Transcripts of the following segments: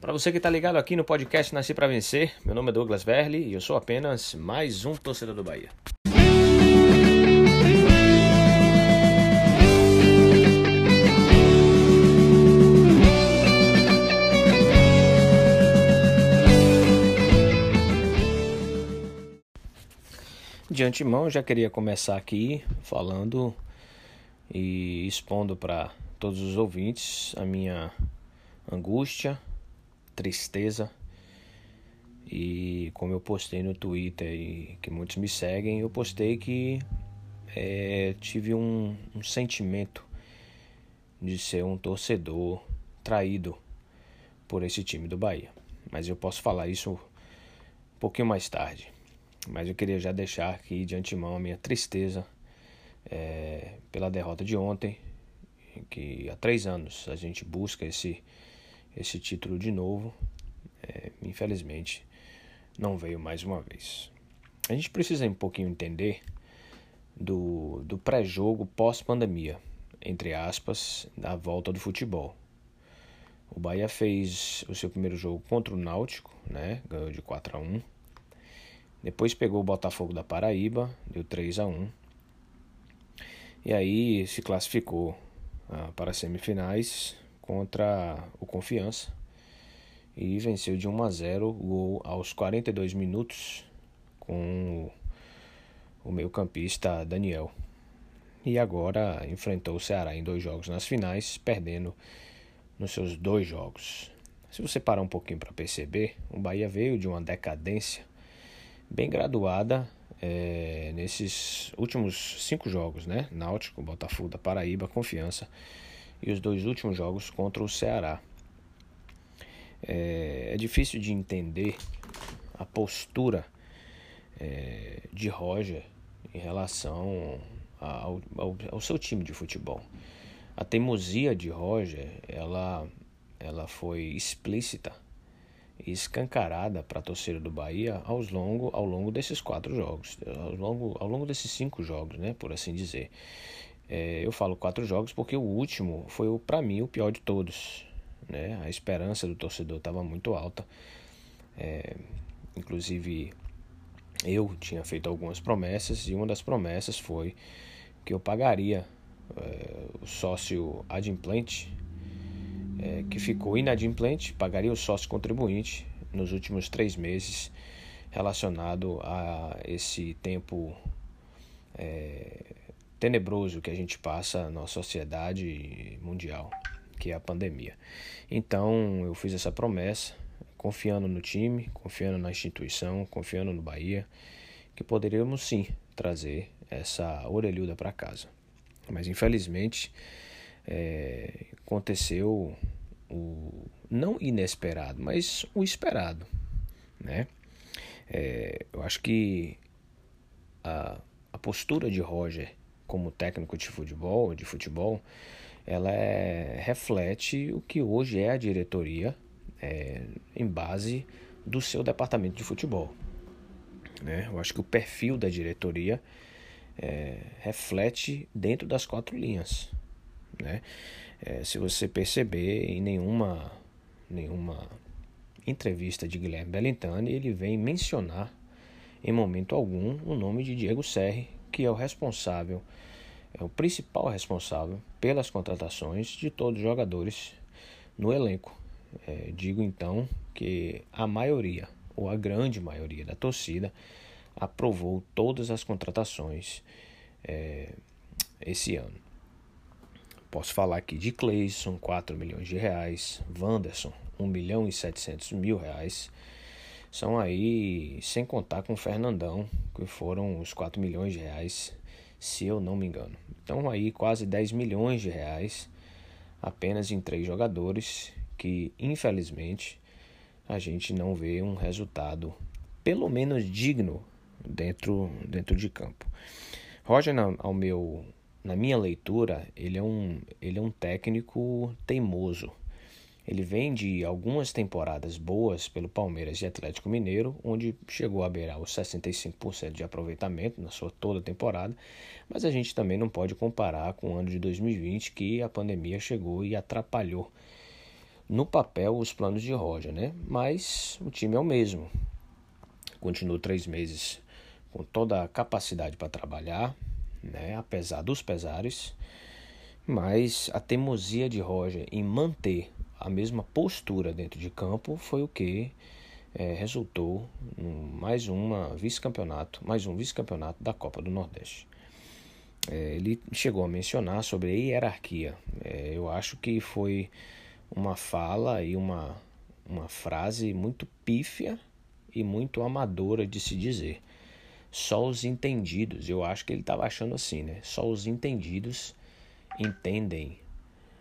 Para você que está ligado aqui no podcast Nasci para Vencer, meu nome é Douglas Verli e eu sou apenas mais um torcedor do Bahia. De antemão, já queria começar aqui falando e expondo para todos os ouvintes a minha angústia, tristeza e como eu postei no Twitter e que muitos me seguem, eu postei que é, tive um, um sentimento de ser um torcedor traído por esse time do Bahia. Mas eu posso falar isso um pouquinho mais tarde. Mas eu queria já deixar aqui de antemão a minha tristeza é, pela derrota de ontem, que há três anos a gente busca esse, esse título de novo. É, infelizmente, não veio mais uma vez. A gente precisa um pouquinho entender do, do pré-jogo pós-pandemia, entre aspas, da volta do futebol. O Bahia fez o seu primeiro jogo contra o Náutico, né? ganhou de 4 a 1 depois pegou o Botafogo da Paraíba, deu 3 a 1 E aí se classificou ah, para as semifinais contra o Confiança e venceu de 1 a 0 gol aos 42 minutos com o meio-campista Daniel. E agora enfrentou o Ceará em dois jogos nas finais, perdendo nos seus dois jogos. Se você parar um pouquinho para perceber, o Bahia veio de uma decadência bem graduada é, nesses últimos cinco jogos, né? Náutico, Botafogo da Paraíba, Confiança e os dois últimos jogos contra o Ceará. É, é difícil de entender a postura é, de Roger em relação ao, ao, ao, seu time de futebol. A teimosia de Roger, ela, ela foi explícita escancarada para a torcida do Bahia ao longo, ao longo desses quatro jogos, ao longo, ao longo desses cinco jogos, né, por assim dizer. É, eu falo quatro jogos porque o último foi, para mim, o pior de todos. Né? A esperança do torcedor estava muito alta. É, inclusive, eu tinha feito algumas promessas e uma das promessas foi que eu pagaria é, o sócio adimplente é, que ficou inadimplente pagaria o sócio contribuinte nos últimos três meses relacionado a esse tempo é, tenebroso que a gente passa na sociedade mundial, que é a pandemia. Então eu fiz essa promessa, confiando no time, confiando na instituição, confiando no Bahia, que poderíamos sim trazer essa orelhuda para casa. Mas infelizmente é, aconteceu o não inesperado, mas o esperado, né? É, eu acho que a, a postura de Roger como técnico de futebol, de futebol, ela é, reflete o que hoje é a diretoria é, em base do seu departamento de futebol. Né? Eu acho que o perfil da diretoria é, reflete dentro das quatro linhas. Né? É, se você perceber, em nenhuma, nenhuma entrevista de Guilherme Bellintani, ele vem mencionar em momento algum o nome de Diego Serri, que é o responsável, é o principal responsável pelas contratações de todos os jogadores no elenco. É, digo então que a maioria, ou a grande maioria da torcida, aprovou todas as contratações é, esse ano. Posso falar aqui de Cleison, 4 milhões de reais, Wanderson, 1 milhão e 700 mil reais. São aí, sem contar com o Fernandão, que foram os 4 milhões de reais, se eu não me engano. Então aí quase 10 milhões de reais apenas em três jogadores que infelizmente a gente não vê um resultado pelo menos digno dentro, dentro de campo. Roger, ao meu na minha leitura, ele é um, ele é um técnico teimoso. Ele vem de algumas temporadas boas pelo Palmeiras e Atlético Mineiro, onde chegou a beirar os 65% de aproveitamento na sua toda temporada, mas a gente também não pode comparar com o ano de 2020, que a pandemia chegou e atrapalhou no papel os planos de Roger, né? Mas o time é o mesmo. Continua três meses com toda a capacidade para trabalhar, né? Apesar dos pesares, mas a teimosia de Roger em manter a mesma postura dentro de campo foi o que é, resultou em mais uma vice-campeonato, mais um vice-campeonato da Copa do Nordeste. É, ele chegou a mencionar sobre a hierarquia. É, eu acho que foi uma fala e uma, uma frase muito pífia e muito amadora de se dizer. Só os entendidos, eu acho que ele estava achando assim, né? Só os entendidos entendem,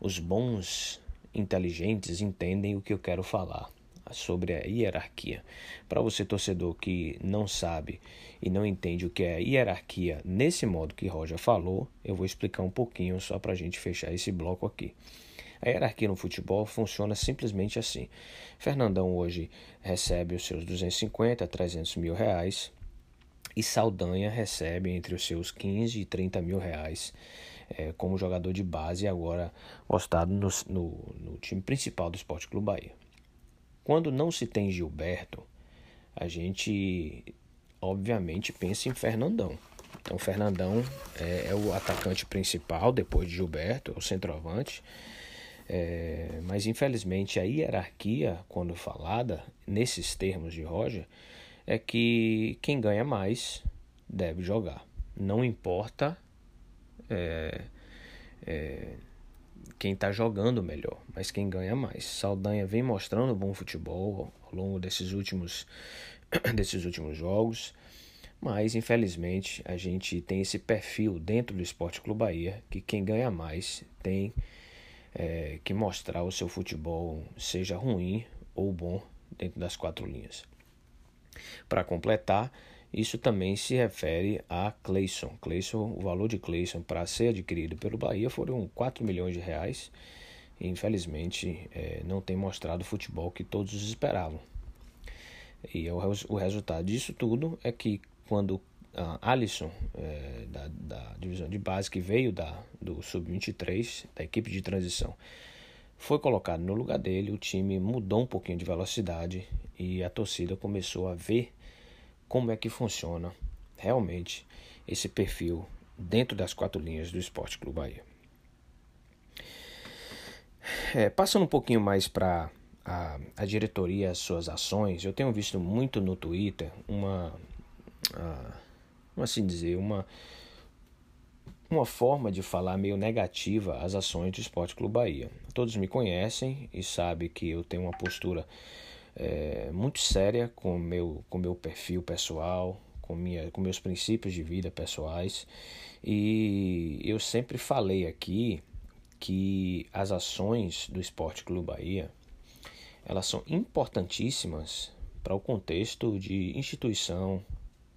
os bons inteligentes entendem o que eu quero falar sobre a hierarquia. Para você, torcedor, que não sabe e não entende o que é hierarquia nesse modo que Roger falou, eu vou explicar um pouquinho só para a gente fechar esse bloco aqui. A hierarquia no futebol funciona simplesmente assim. Fernandão hoje recebe os seus 250 a 300 mil reais e Saldanha recebe entre os seus 15 e 30 mil reais é, como jogador de base agora postado no, no, no time principal do Esporte Clube Bahia. Quando não se tem Gilberto, a gente obviamente pensa em Fernandão. Então, Fernandão é, é o atacante principal, depois de Gilberto, o centroavante. É, mas infelizmente a hierarquia, quando falada nesses termos de Roger, é que quem ganha mais deve jogar. Não importa é, é, quem está jogando melhor, mas quem ganha mais. Saldanha vem mostrando bom futebol ao longo desses últimos, desses últimos jogos, mas infelizmente a gente tem esse perfil dentro do Esporte Clube Bahia que quem ganha mais tem é, que mostrar o seu futebol, seja ruim ou bom, dentro das quatro linhas. Para completar, isso também se refere a Cleison. Cleison, o valor de Cleison para ser adquirido pelo Bahia foram 4 milhões de reais. Infelizmente, é, não tem mostrado o futebol que todos esperavam. E o, o resultado disso tudo é que quando Alisson, é, da, da, divisão de base, que veio da, do Sub-23, da equipe de transição, foi colocado no lugar dele, o time mudou um pouquinho de velocidade e a torcida começou a ver como é que funciona realmente esse perfil dentro das quatro linhas do Esporte Clube Bahia. É, passando um pouquinho mais para a, a diretoria, as suas ações, eu tenho visto muito no Twitter uma, a, assim dizer, uma, uma forma de falar meio negativa às ações do Esporte Clube Bahia. Todos me conhecem e sabem que eu tenho uma postura é, muito séria com meu com meu perfil pessoal, com minha com meus princípios de vida pessoais e eu sempre falei aqui que as ações do Esporte Clube Bahia elas são importantíssimas para o contexto de instituição,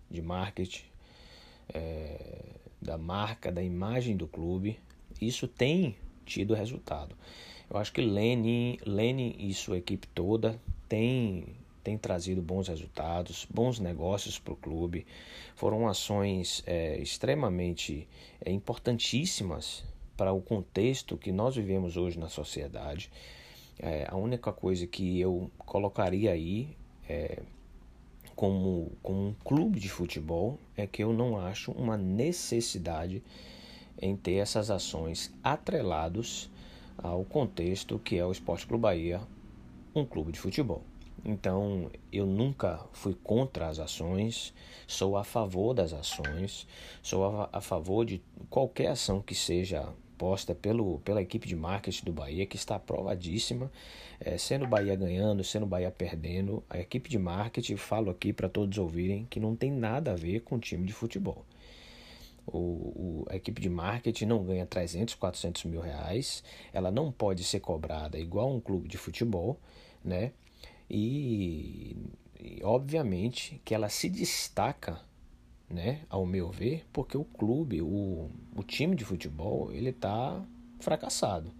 de marketing, é, da marca, da imagem do clube. Isso tem tido resultado. Eu acho que Lenin, Lenin e sua equipe toda tem, tem trazido bons resultados, bons negócios para o clube. Foram ações é, extremamente é, importantíssimas para o contexto que nós vivemos hoje na sociedade. É, a única coisa que eu colocaria aí é, como, como um clube de futebol é que eu não acho uma necessidade em ter essas ações atrelados ao contexto que é o Esporte Clube Bahia um clube de futebol. Então, eu nunca fui contra as ações, sou a favor das ações, sou a, a favor de qualquer ação que seja posta pelo, pela equipe de marketing do Bahia, que está aprovadíssima, é, sendo Bahia ganhando, sendo Bahia perdendo. A equipe de marketing, falo aqui para todos ouvirem, que não tem nada a ver com time de futebol. O, o, a equipe de marketing não ganha 300, 400 mil reais, ela não pode ser cobrada igual um clube de futebol, né? E, e obviamente que ela se destaca, né, ao meu ver, porque o clube, o, o time de futebol, ele está fracassado.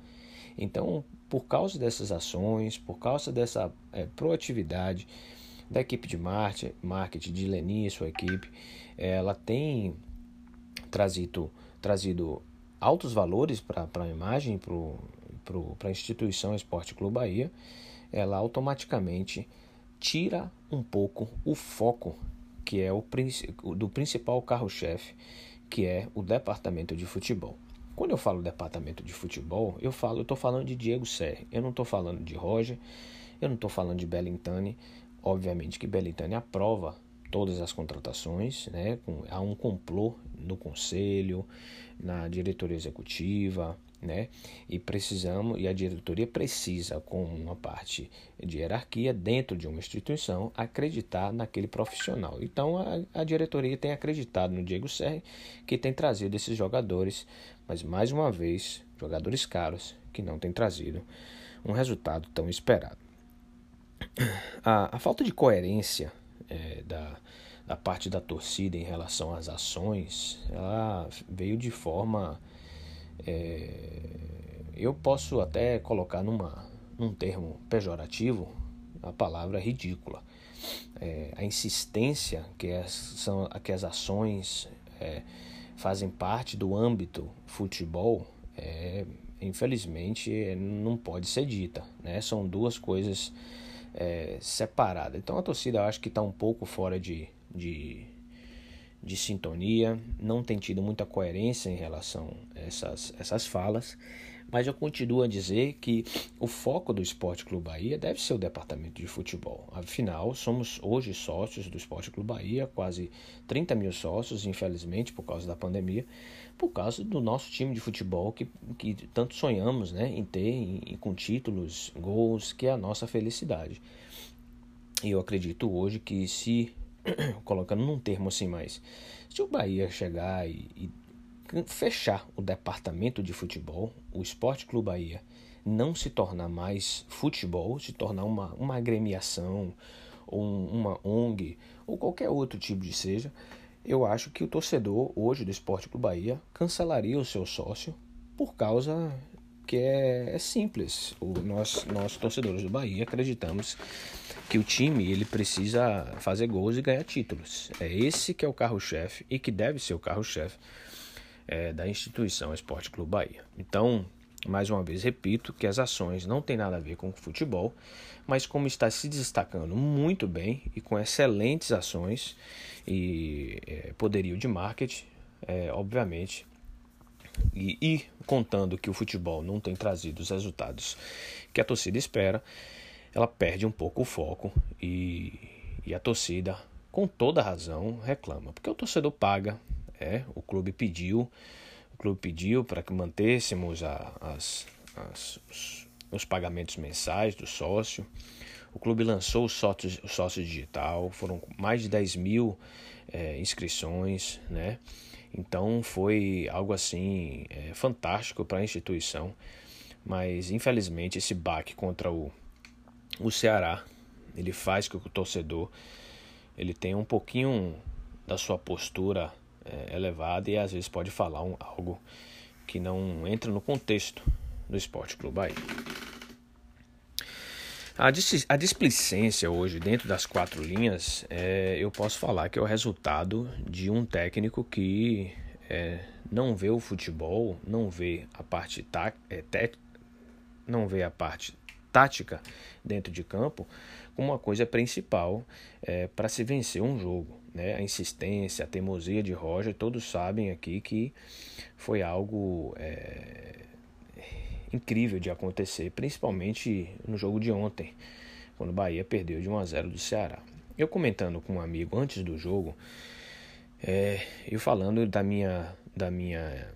Então, por causa dessas ações, por causa dessa é, proatividade da equipe de marketing, de Leni e sua equipe, ela tem trazido, trazido altos valores para a imagem, para para a instituição Esporte Clube Bahia, ela automaticamente tira um pouco o foco que é o do principal carro-chefe, que é o departamento de futebol. Quando eu falo departamento de futebol, eu falo, eu estou falando de Diego Serri, eu não estou falando de Roger, eu não estou falando de Bellintani. Obviamente que Bellintani aprova todas as contratações, né? há um complô no conselho, na diretoria executiva, né? E precisamos e a diretoria precisa, como uma parte de hierarquia dentro de uma instituição, acreditar naquele profissional. Então a, a diretoria tem acreditado no Diego Serri, que tem trazido esses jogadores, mas mais uma vez jogadores caros que não têm trazido um resultado tão esperado. A, a falta de coerência é, da, da parte da torcida em relação às ações, ela veio de forma. É, eu posso até colocar numa, num termo pejorativo a palavra ridícula. É, a insistência que as, são, que as ações é, fazem parte do âmbito futebol, é, infelizmente, não pode ser dita. Né? São duas coisas é, separada. Então a torcida eu acho que está um pouco fora de, de, de sintonia, não tem tido muita coerência em relação a essas, essas falas. Mas eu continuo a dizer que o foco do Esporte Clube Bahia deve ser o departamento de futebol. Afinal, somos hoje sócios do Esporte Clube Bahia, quase 30 mil sócios, infelizmente, por causa da pandemia, por causa do nosso time de futebol que, que tanto sonhamos né, em ter, em, com títulos, gols, que é a nossa felicidade. E eu acredito hoje que se, colocando num termo assim mais, se o Bahia chegar e, e fechar o departamento de futebol, o Esporte Clube Bahia não se tornar mais futebol, se tornar uma, uma agremiação, ou uma ONG, ou qualquer outro tipo de seja, eu acho que o torcedor hoje do Esporte Clube Bahia cancelaria o seu sócio por causa que é, é simples. O, nós, nós, torcedores do Bahia, acreditamos que o time ele precisa fazer gols e ganhar títulos. É esse que é o carro-chefe e que deve ser o carro-chefe é, da instituição Esporte Clube Bahia. Então, mais uma vez repito que as ações não têm nada a ver com o futebol, mas como está se destacando muito bem e com excelentes ações e é, poderio de marketing, é, obviamente, e, e, contando que o futebol não tem trazido os resultados que a torcida espera, ela perde um pouco o foco e, e a torcida, com toda razão, reclama, porque o torcedor paga, é, o clube pediu, o clube pediu para que mantêssemos a, as, as, os, os, pagamentos mensais do sócio. O clube lançou o sócio, o sócio digital, foram mais de 10 mil é, inscrições, né? Então foi algo assim é, fantástico para a instituição, mas infelizmente esse baque contra o, o Ceará ele faz com que o torcedor ele tenha um pouquinho da sua postura é, elevada e às vezes pode falar um, algo que não entra no contexto do Esporte Clube Bahia. A, dis a displicência hoje dentro das quatro linhas, é, eu posso falar que é o resultado de um técnico que é, não vê o futebol, não vê a parte tá, é, não vê a parte tática dentro de campo como uma coisa principal é, para se vencer um jogo né, a insistência, a teimosia de Roger, todos sabem aqui que foi algo é, incrível de acontecer, principalmente no jogo de ontem, quando o Bahia perdeu de 1 a 0 do Ceará. Eu comentando com um amigo antes do jogo, é, eu falando da minha, da minha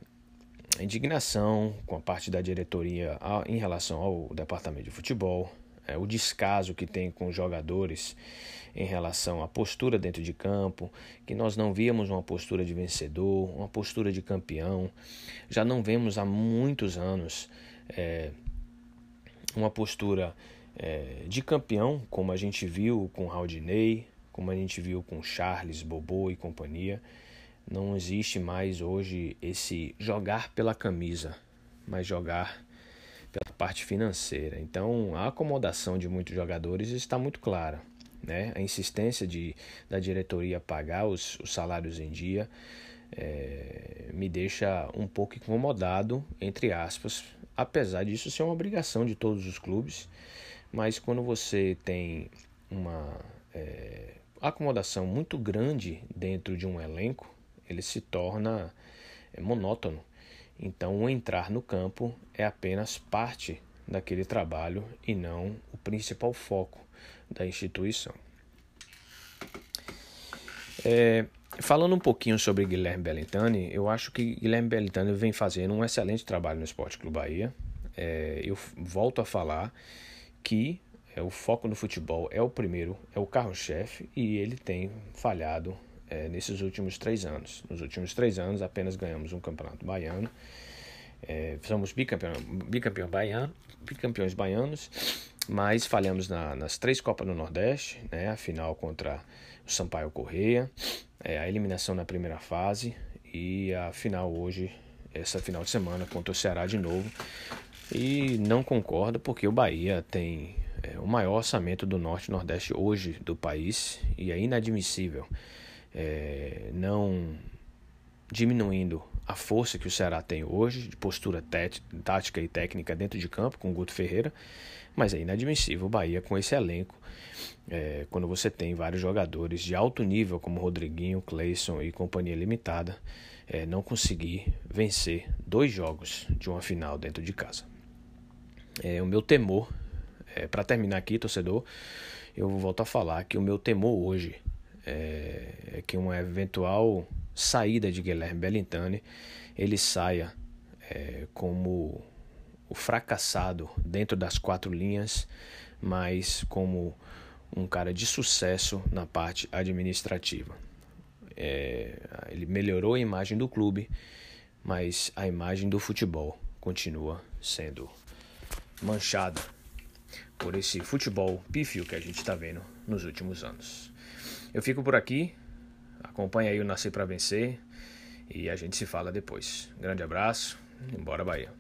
indignação com a parte da diretoria em relação ao departamento de futebol, é, o descaso que tem com os jogadores em relação à postura dentro de campo, que nós não víamos uma postura de vencedor, uma postura de campeão. Já não vemos há muitos anos é, uma postura é, de campeão, como a gente viu com Raudinei, como a gente viu com Charles, Bobô e companhia. Não existe mais hoje esse jogar pela camisa, mas jogar pela parte financeira. Então, a acomodação de muitos jogadores está muito clara né? a insistência de, da diretoria pagar os, os salários em dia, é, me deixa um pouco incomodado, entre aspas, apesar disso ser uma obrigação de todos os clubes, mas quando você tem uma é, acomodação muito grande dentro de um elenco, ele se torna é, monótono. Então, o entrar no campo é apenas parte daquele trabalho e não o principal foco da instituição. É, falando um pouquinho sobre Guilherme Bellintani, eu acho que Guilherme Bellintani vem fazendo um excelente trabalho no Esporte Clube Bahia. É, eu volto a falar que é, o foco no futebol é o primeiro, é o carro-chefe e ele tem falhado é, nesses últimos três anos. Nos últimos três anos apenas ganhamos um campeonato baiano, é, somos bicampeão, bicampeão baiano, bicampeões baianos, mas falhamos na, nas três Copas do Nordeste, né, a final contra o Sampaio Correia, é, a eliminação na primeira fase e a final hoje, essa final de semana contra o Ceará de novo. E não concordo porque o Bahia tem é, o maior orçamento do Norte e Nordeste hoje do país e é inadmissível é, não diminuindo a força que o Ceará tem hoje, de postura tática e técnica dentro de campo, com o Guto Ferreira, mas é inadmissível o Bahia com esse elenco, é, quando você tem vários jogadores de alto nível, como Rodriguinho, Cleison e companhia limitada, é, não conseguir vencer dois jogos de uma final dentro de casa. É, o meu temor é, para terminar aqui, torcedor, eu volto a falar que o meu temor hoje é que uma eventual saída de Guilherme Bellintani ele saia é, como o fracassado dentro das quatro linhas, mas como um cara de sucesso na parte administrativa. É, ele melhorou a imagem do clube, mas a imagem do futebol continua sendo manchada por esse futebol pífio que a gente está vendo nos últimos anos. Eu fico por aqui, acompanha aí o Nascer para Vencer e a gente se fala depois. Grande abraço, embora Bahia.